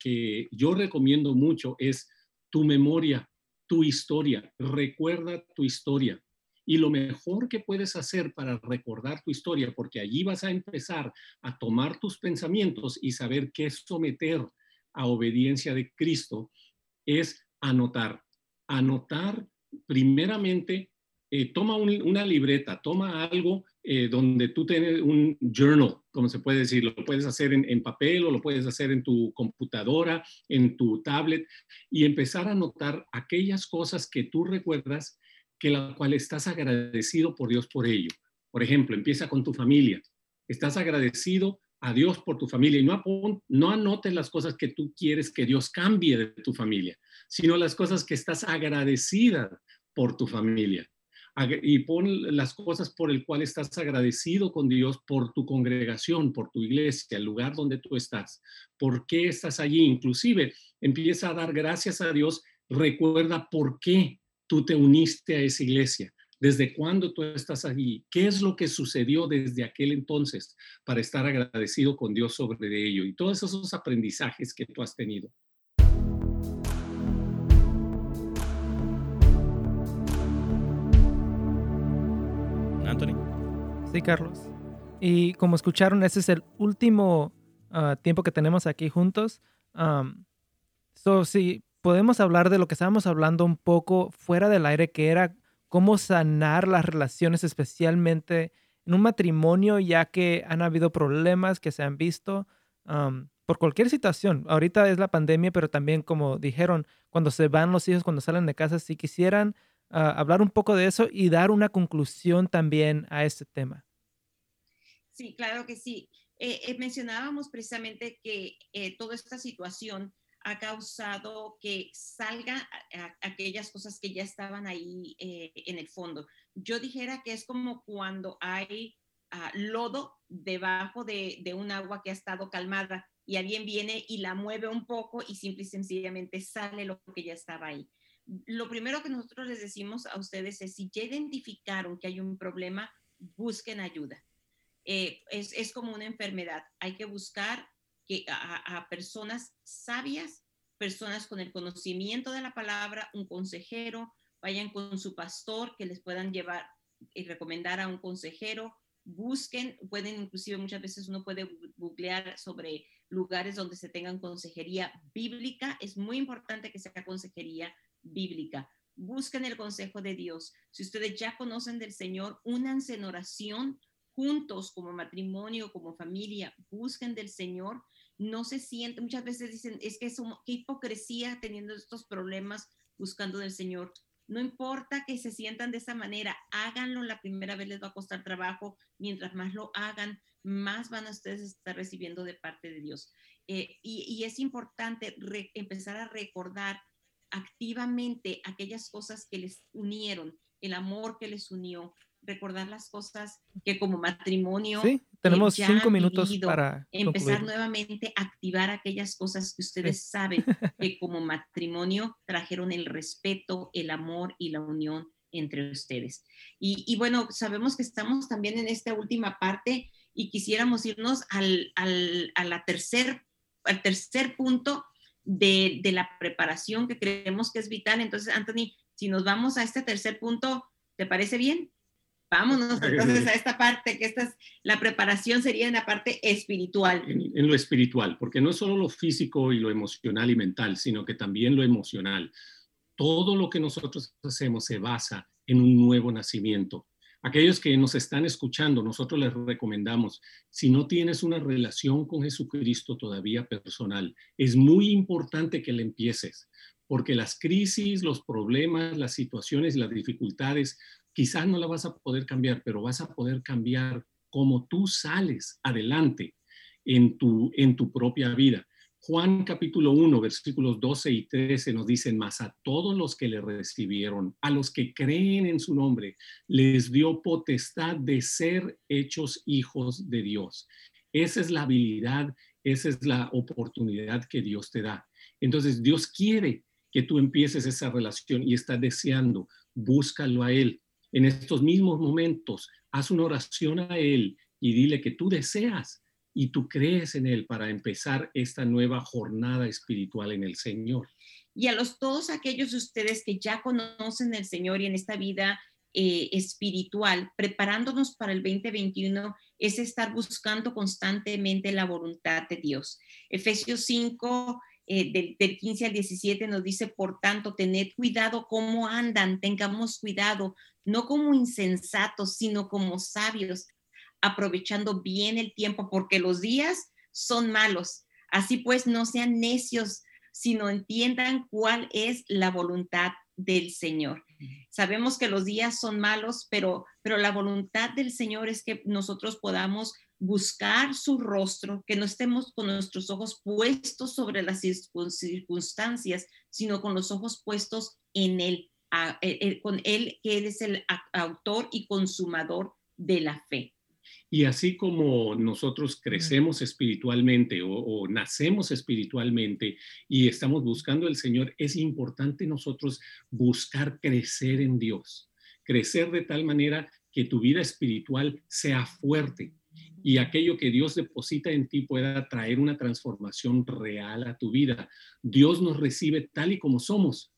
yo recomiendo mucho es tu memoria, tu historia. Recuerda tu historia. Y lo mejor que puedes hacer para recordar tu historia, porque allí vas a empezar a tomar tus pensamientos y saber qué someter a obediencia de Cristo, es anotar. Anotar primeramente eh, toma una libreta, toma algo eh, donde tú tienes un journal, como se puede decir, lo puedes hacer en, papel o lo puedes hacer en tu computadora, en tu tablet, y empezar a anotar aquellas cosas que tú recuerdas que la cual estás agradecido por Dios por ello. Por ejemplo, empieza con tu familia. Estás agradecido a Dios por tu familia y no, no anotes las cosas que tú quieres que Dios cambie de tu familia, sino las cosas que estás agradecida por tu familia y pon las cosas por el cual estás agradecido con Dios por tu congregación, por tu iglesia, el lugar donde tú estás. ¿Por qué estás allí? Inclusive empieza a dar gracias a Dios. Recuerda por qué tú te uniste a esa iglesia. ¿Desde cuándo tú estás allí? ¿Qué es lo que sucedió desde aquel entonces para estar agradecido con Dios sobre ello? Y todos esos aprendizajes que tú has tenido. Sí, Carlos. Y como escucharon, ese es el último ah, tiempo que tenemos aquí juntos. so, sí, podemos hablar de lo que estábamos hablando un poco fuera del aire, que era cómo sanar las relaciones, especialmente en un matrimonio ya que han habido problemas que se han visto por cualquier situación. Ahorita es la pandemia, pero también como dijeron, cuando se van los hijos, cuando salen de casa, si quisieran ah, hablar un poco de eso y dar una conclusión también a este tema. Sí, claro que sí. Eh, eh, mencionábamos precisamente que eh, toda esta situación ha causado que salga aquellas cosas que ya estaban ahí en el fondo. Yo dijera que es como cuando hay ah, lodo debajo de, de, un agua que ha estado calmada y alguien viene y la mueve un poco y simple y sencillamente sale lo que ya estaba ahí. Lo primero que nosotros les decimos a ustedes es, si ya identificaron que hay un problema, busquen ayuda. Eh, es, es, como una enfermedad. Hay que buscar a, personas sabias, personas con el conocimiento de la palabra, un consejero, vayan con su pastor que les puedan llevar y recomendar a un consejero, busquen, pueden inclusive muchas veces uno puede googlear sobre lugares donde se tengan consejería bíblica. Es muy importante que sea consejería bíblica. Busquen el consejo de Dios. Si ustedes ya conocen del Señor, únanse en oración juntos como matrimonio, como familia. Busquen del Señor. No se sienten, muchas veces dicen, es que qué hipocresía teniendo estos problemas buscando del Señor. No importa que se sientan de esa manera, háganlo la primera vez, les va a costar trabajo. Mientras más lo hagan, más van a ustedes estar recibiendo de parte de Dios. Eh, y, es importante empezar a recordar activamente aquellas cosas que les unieron, el amor que les unió, recordar las cosas que como matrimonio. Sí, tenemos cinco minutos para empezar nuevamente a activar aquellas cosas que ustedes saben que como matrimonio trajeron el respeto, el amor y la unión entre ustedes. Y, bueno, sabemos que estamos también en esta última parte y quisiéramos irnos al, al, a la tercer, al tercer punto de, de la preparación que creemos que es vital. Entonces, Anthony, si nos vamos a este tercer punto, ¿te parece bien? Vámonos entonces a esta parte, que esta es la preparación sería en la parte espiritual. En, lo espiritual, porque no es solo lo físico y lo emocional y mental, sino que también lo emocional. Todo lo que nosotros hacemos se basa en un nuevo nacimiento. Aquellos que nos están escuchando, nosotros les recomendamos, si no tienes una relación con Jesucristo todavía personal, es muy importante que le empieces, porque las crisis, los problemas, las situaciones, las dificultades quizás no la vas a poder cambiar, pero vas a poder cambiar cómo tú sales adelante en tu, en tu propia vida. Juan capítulo 1, versículos 12 y 13 nos dicen, más a todos los que le recibieron, a los que creen en su nombre, les dio potestad de ser hechos hijos de Dios. Esa es la habilidad, esa es la oportunidad que Dios te da. Entonces Dios quiere que tú empieces esa relación y está deseando, búscalo a Él, en estos mismos momentos, haz una oración a Él y dile que tú deseas y tú crees en Él para empezar esta nueva jornada espiritual en el Señor. Y a los todos aquellos de ustedes que ya conocen el Señor y en esta vida eh, espiritual, preparándonos para el 2021, es estar buscando constantemente la voluntad de Dios. Efesios 5 eh, del, del, 15 al 17 nos dice, por tanto, tened cuidado cómo andan, tengamos cuidado, no como insensatos, sino como sabios, aprovechando bien el tiempo, porque los días son malos. Así pues, no sean necios, sino entiendan cuál es la voluntad del Señor. Sabemos que los días son malos, pero, pero la voluntad del Señor es que nosotros podamos buscar su rostro, que no estemos con nuestros ojos puestos sobre las circunstancias, sino con los ojos puestos en Él, eh, eh, con Él, que Él es el autor y consumador de la fe. Y así como nosotros crecemos espiritualmente o, nacemos espiritualmente y estamos buscando al Señor, es importante nosotros buscar crecer en Dios, crecer de tal manera que tu vida espiritual sea fuerte, y aquello que Dios deposita en ti pueda traer una transformación real a tu vida. Dios nos recibe tal y como somos,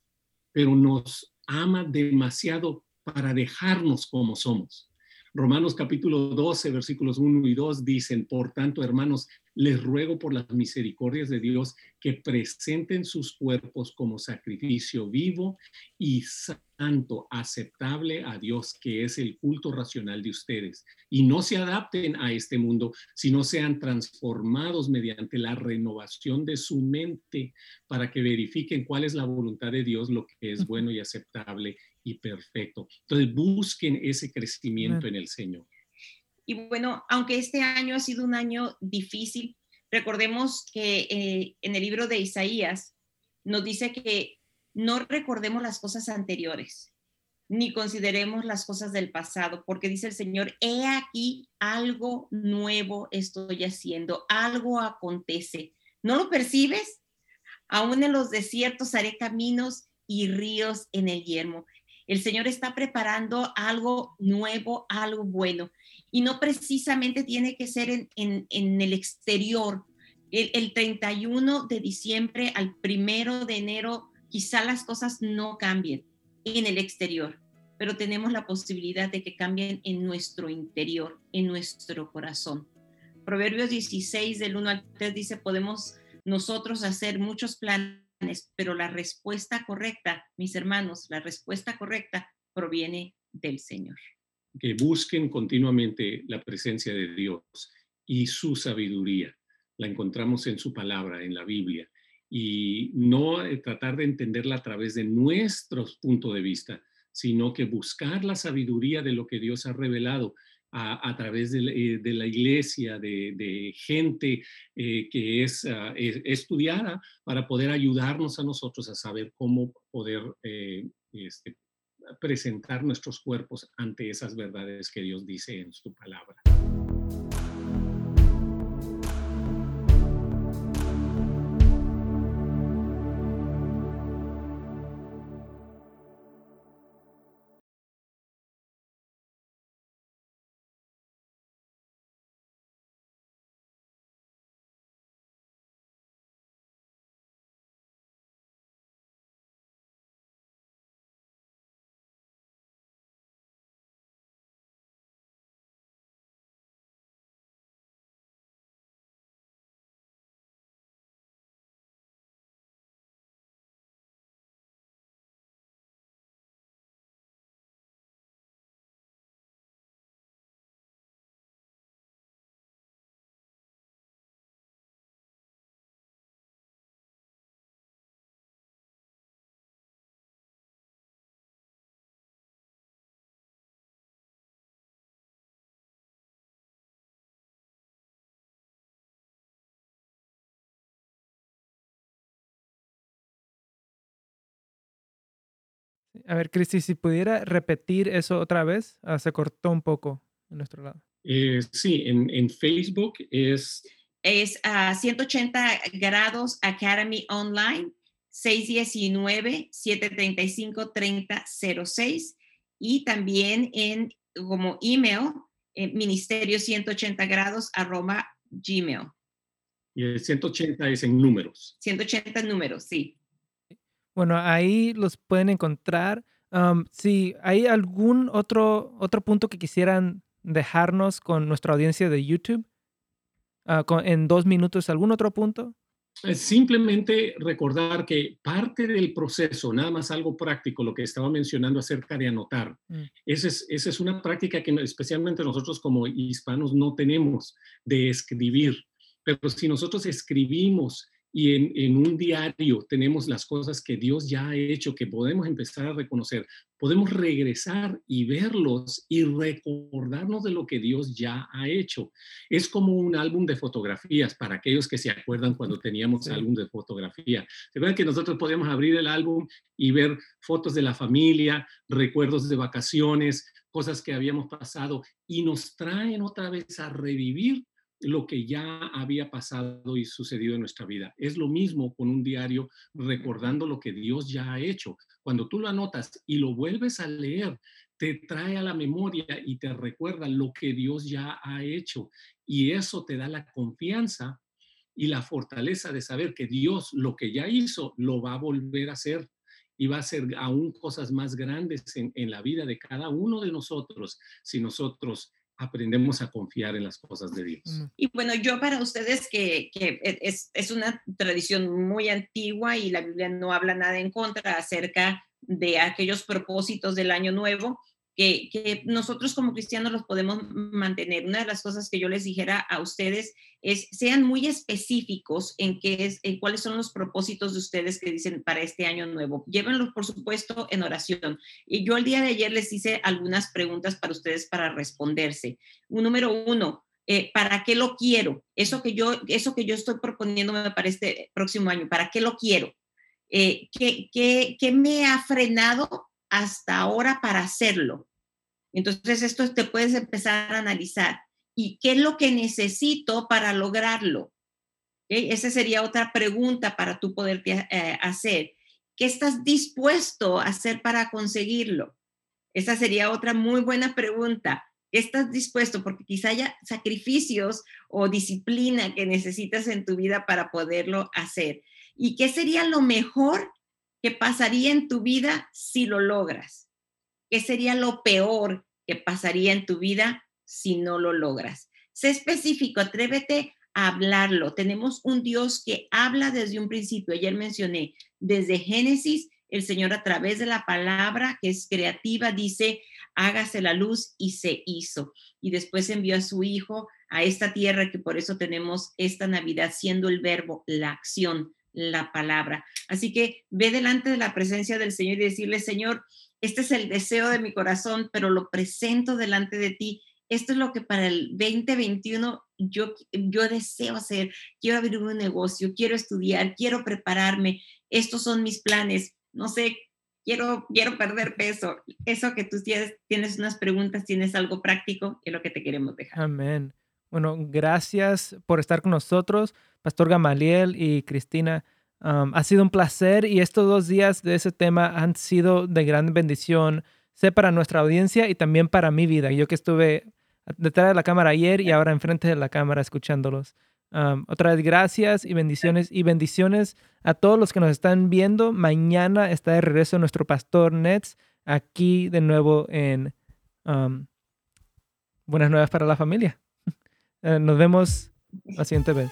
pero nos ama demasiado para dejarnos como somos. Romanos capítulo 12, versículos 1 y 2 dicen, por tanto, hermanos, les ruego por las misericordias de Dios que presenten sus cuerpos como sacrificio vivo y santo, aceptable a Dios, que es el culto racional de ustedes. Y no se adapten a este mundo, sino sean transformados mediante la renovación de su mente para que verifiquen cuál es la voluntad de Dios, lo que es bueno y aceptable y perfecto. Entonces busquen ese crecimiento en el Señor. Y bueno, aunque este año ha sido un año difícil, recordemos que eh, en el libro de Isaías nos dice que no recordemos las cosas anteriores, ni consideremos las cosas del pasado, porque dice el Señor, he aquí algo nuevo estoy haciendo, algo acontece. ¿No lo percibes? Aún en los desiertos haré caminos y ríos en el yermo. El Señor está preparando algo nuevo, algo bueno y no precisamente tiene que ser en, el exterior. El, 31 de diciembre al primero de enero, quizá las cosas no cambien en el exterior, pero tenemos la posibilidad de que cambien en nuestro interior, en nuestro corazón. Proverbios 16 del 1 al 3 dice, podemos nosotros hacer muchos planes, pero la respuesta correcta, mis hermanos, la respuesta correcta proviene del Señor que busquen continuamente la presencia de Dios y su sabiduría. La encontramos en su palabra, en la Biblia, y no eh, tratar de entenderla a través de nuestros puntos de vista, sino que buscar la sabiduría de lo que Dios ha revelado a, través de, eh, la iglesia, de, gente eh, que es, ah, estudiada para poder ayudarnos a nosotros a saber cómo poder este, presentar nuestros cuerpos ante esas verdades que Dios dice en su palabra. A ver, Cristi, si pudiera repetir eso otra vez, ah, se cortó un poco en nuestro lado. Eh, sí, en, Facebook es... Es a 180 grados Academy Online, 619-735-3006 y también en como email, eh, ministerio 180 grados arroba gmail. Y el 180 es en números. 180 números, sí. Bueno, ahí los pueden encontrar. si hay algún otro, otro punto que quisieran dejarnos con nuestra audiencia de YouTube, ah, en dos minutos, ¿algún otro punto? Simplemente recordar que parte del proceso, nada más algo práctico, lo que estaba mencionando acerca de anotar, mm. esa, es, esa es una práctica que especialmente nosotros como hispanos no tenemos de escribir, pero si nosotros escribimos y en, un diario tenemos las cosas que Dios ya ha hecho, que podemos empezar a reconocer, podemos regresar y verlos y recordarnos de lo que Dios ya ha hecho. Es como un álbum de fotografías para aquellos que se acuerdan cuando teníamos álbum de fotografía. Se ven que nosotros podíamos abrir el álbum y ver fotos de la familia, recuerdos de vacaciones, cosas que habíamos pasado y nos traen otra vez a revivir lo que ya había pasado y sucedido en nuestra vida. Es lo mismo con un diario recordando lo que Dios ya ha hecho. Cuando tú lo anotas y lo vuelves a leer, te trae a la memoria y te recuerda lo que Dios ya ha hecho. Y eso te da la confianza y la fortaleza de saber que Dios lo que ya hizo lo va a volver a hacer y va a hacer aún cosas más grandes en, en la vida de cada uno de nosotros si nosotros aprendemos a confiar en las cosas de Dios. Y bueno, yo para ustedes que, que e, es, es, una tradición muy antigua y la Biblia no habla nada en contra acerca de aquellos propósitos del año nuevo, que, nosotros como cristianos los podemos mantener. Una de las cosas que yo les dijera a ustedes es, sean muy específicos en, qué es, en cuáles son los propósitos de ustedes que dicen para este año nuevo. Llévenlos, por supuesto, en oración. Y yo el día de ayer les hice algunas preguntas para ustedes para responderse. Número uno, eh, ¿para qué lo quiero? Eso que, yo, eso que yo estoy proponiéndome para este próximo año, ¿para qué lo quiero? Eh, ¿qué, qué, qué me ha frenado hasta ahora para hacerlo? Entonces, esto te puedes empezar a analizar. ¿Y qué es lo que necesito para lograrlo? Esa sería otra pregunta para tú poder eh, hacer. ¿Qué estás dispuesto a hacer para conseguirlo? Esa sería otra muy buena pregunta. ¿Qué estás dispuesto? Porque quizá haya sacrificios o disciplina que necesitas en tu vida para poderlo hacer. ¿Y qué sería lo mejor que pasaría en tu vida si lo logras? ¿Qué sería lo peor que pasaría en tu vida si no lo logras? Sé específico, atrévete a hablarlo. Tenemos un Dios que habla desde un principio. Ayer mencioné, desde Génesis, el Señor a través de la palabra que es creativa dice, hágase la luz y se hizo. Y después envió a su Hijo a esta tierra que por eso tenemos esta Navidad siendo el verbo, la acción, la palabra. Así que ve delante de la presencia del Señor y decirle, Señor, este es el deseo de mi corazón, pero lo presento delante de ti. Esto es lo que para el 2021 yo, yo deseo hacer. Quiero abrir un negocio, quiero estudiar, quiero prepararme. Estos son mis planes. No sé, quiero, quiero perder peso. Eso que tú tienes, tienes unas preguntas, tienes algo práctico, es lo que te queremos dejar. Amén. Bueno, gracias por estar con nosotros, Pastor Gamaliel y Cristina ha sido un placer y estos dos días de ese tema han sido de gran bendición, sé para nuestra audiencia y también para mi vida. Yo que estuve detrás de la cámara ayer y ahora enfrente de la cámara escuchándolos. otra vez gracias y bendiciones y bendiciones a todos los que nos están viendo. Mañana está de regreso nuestro pastor Nets aquí de nuevo en Buenas Nuevas para la Familia. Eh, nos vemos la siguiente vez.